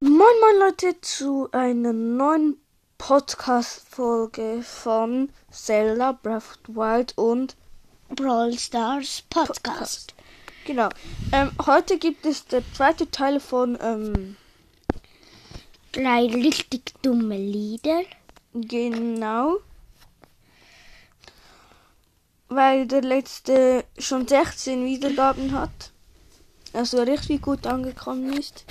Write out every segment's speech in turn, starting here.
Moin moin Leute zu einer neuen Podcast-Folge von Zelda Breath of the Wild und Brawl Stars Podcast. genau. Ähm, heute gibt es der zweite Teil von ähm, Drei richtig dumme Lieder. genau. Weil der letzte schon 16 Wiedergaben hat. Also richtig gut angekommen ist.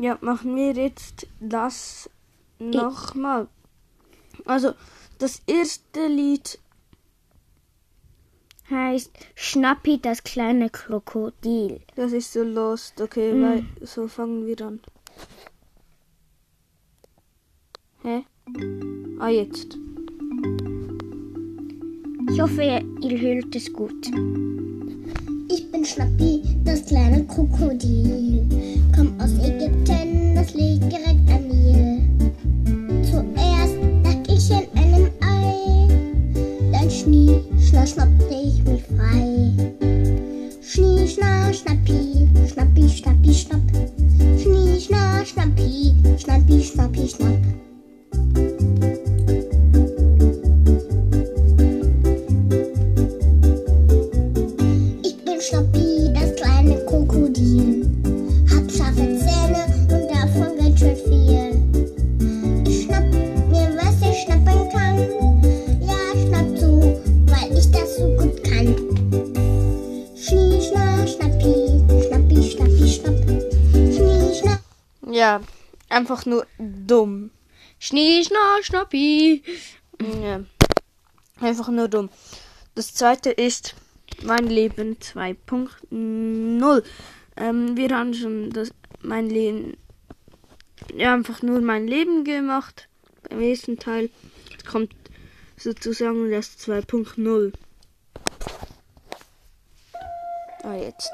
Ja, machen wir jetzt das nochmal. Also, das erste Lied Heißt Schnappi, das kleine Krokodil. Das ist so lost, okay, Mm. weil so fangen wir an. Hä? Ah, jetzt. Ich hoffe, ihr hört es gut. Ich bin Schnappi, das kleine Krokodil. Komm aus Ägypten, das liegt direkt am Nil. Einfach nur dumm. Schnee, schna, schnappi. Ja. Einfach nur dumm. Das zweite ist mein Leben 2.0. Ähm, wir haben schon das mein Leben ja einfach nur mein Leben gemacht beim ersten Teil. Jetzt kommt sozusagen das 2.0. Ah jetzt.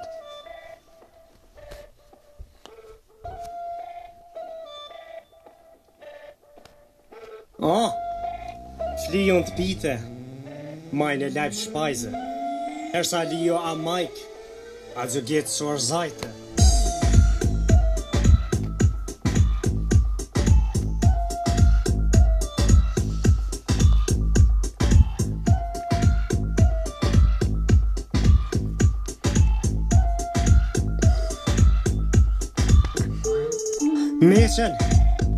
Oh, Flie und Biete, meine Leibspeise. Herr sei Leo am Mike, also geht zur Seite. Mädchen,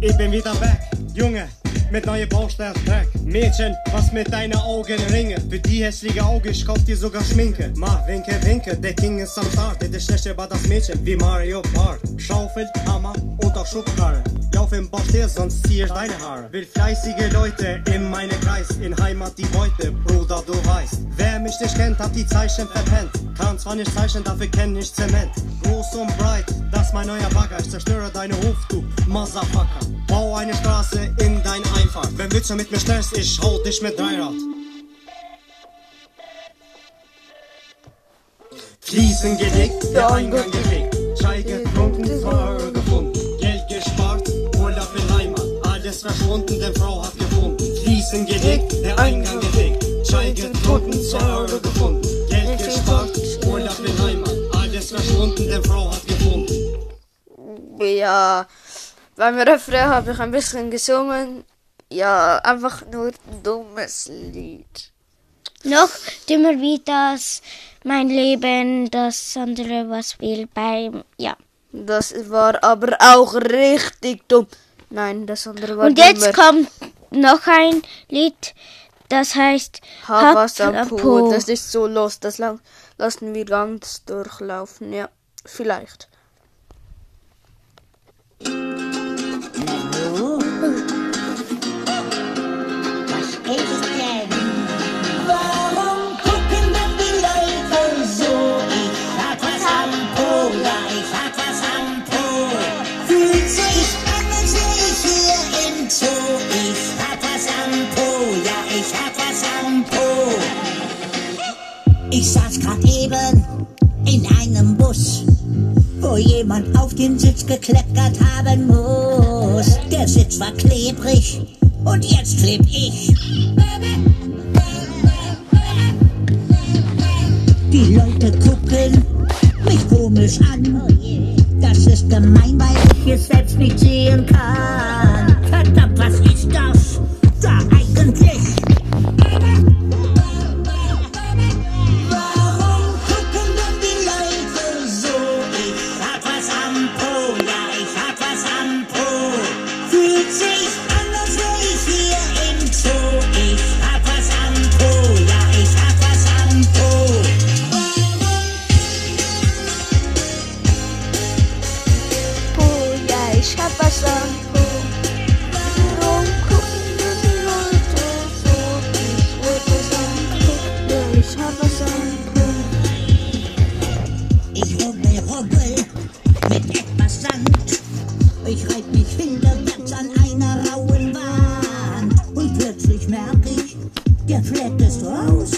ich bin wieder back. Junge, mit neue Baustellentrack. Mädchen, was mit deiner Augenringe? Für die hässliche Auge, ich kauf dir sogar Schminke. Ma, winke, winke, der King ist am Start. Der schlecht über das Mädchen wie Mario Kart. Schaufel, Hammer und auch Schubkarre. Lauf im Bauch dir, sonst zieh ich deine Haare. Will fleißige Leute in meine Kreis. In Heimat die Beute, Bruder, du weißt. Wer mich nicht kennt, hat die Zeichen verpennt. Kann zwar nicht zeichnen, dafür kenn ich Zement. Groß und breit, das mein neuer Bagger. Ich zerstöre deine Hof, du Motherfucker. Bau eine Straße in dein Einfahrt. Wenn Witze mit mir stellst, ich hau dich mit Dreirad. Fliesen gelegt, der Eingang gelegt. Chai getrunken, 2 Euro gefunden. Geld gespart, Urlaub in Heimat. Alles verschwunden, denn Frau hat gefunden. Fliesen gelegt, der Eingang gelegt. Chai getrunken, 2 Euro gefunden. Geld gespart, Urlaub in Heimat. Alles verschwunden, denn Frau hat gefunden. Ja, beim Refrain habe ich ein bisschen gesungen. Ja, einfach nur ein dummes Lied. Noch dümmer wie das mein Leben, das andere, was will beim, ja. Das war aber auch richtig dumm. Nein, das andere war Und jetzt dummer. kommt noch ein Lied, das heißt Havasampo. Havasampo. Das ist so los. Das la lassen wir ganz durchlaufen. Ja, vielleicht. Wo jemand auf den Sitz gekleckert haben muss. Der Sitz war klebrig und jetzt kleb ich. Die Leute gucken mich komisch an. Das ist gemein, weil ich es selbst nicht sehen kann. Ich hab was am? Ich hab was am. Ich rubbel, rubbel mit etwas Sand. Ich reib mich hinterwärts an einer rauen Wand. Und plötzlich merk ich, der Fleck ist raus.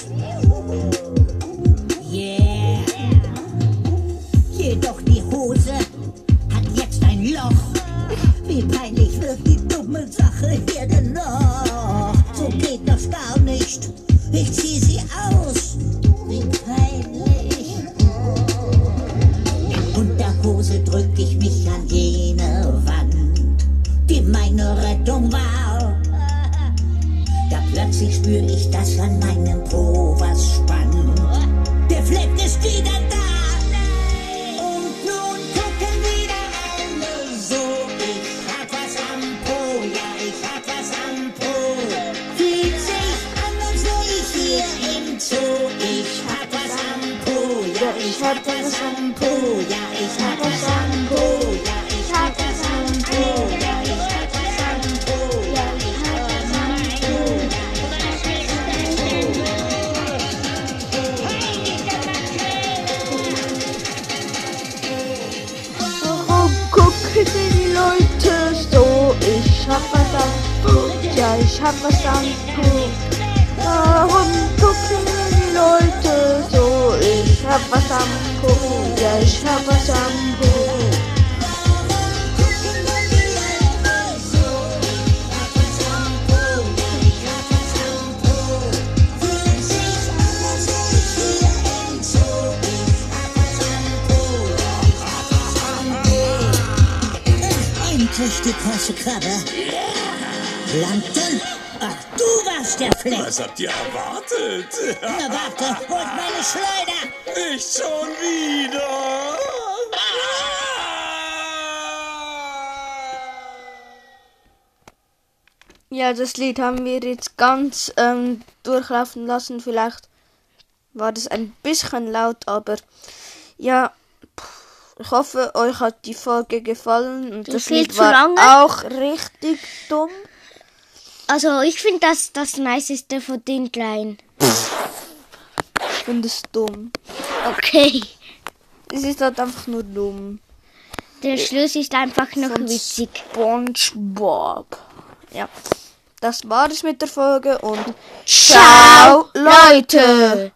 Peinlich wird die dumme Sache hier denn noch? So geht das gar nicht. Ich zieh sie aus. Wie peinlich. Unter Hose drück ich mich an jene Wand, die meine Rettung war. Da plötzlich spür ich, dass an meinem Po was spannt. Hab am Po. Ja, ich hab was am Po. Ja, ich hab was am Po. Ja, ich hab was am Po. Ja, ich hab was am Po. Warum gucken die Leute so? Ich hab was Po. Ja, ich hab was am Po. Warum gucken die Leute so? Hab was am Po. Ja, ich hab was am Po. Endlich die große Krabbe. Plankton? Ach, du warst der Fleck. Was habt ihr erwartet? Na warte, holt meine Schleuder. Nicht schon wieder. Ja, das Lied haben wir jetzt ganz ähm, durchlaufen lassen. Vielleicht war das ein bisschen laut, aber ja, ich hoffe, euch hat die Folge gefallen. Und das viel Lied war auch richtig dumm. Also ich finde das das Niceste von den Kleinen. Ich finde es dumm. Okay. Es ist halt einfach nur dumm. Der Schluss ist einfach noch Von witzig. SpongeBob. Ja, das war es mit der Folge und Ciao, Leute!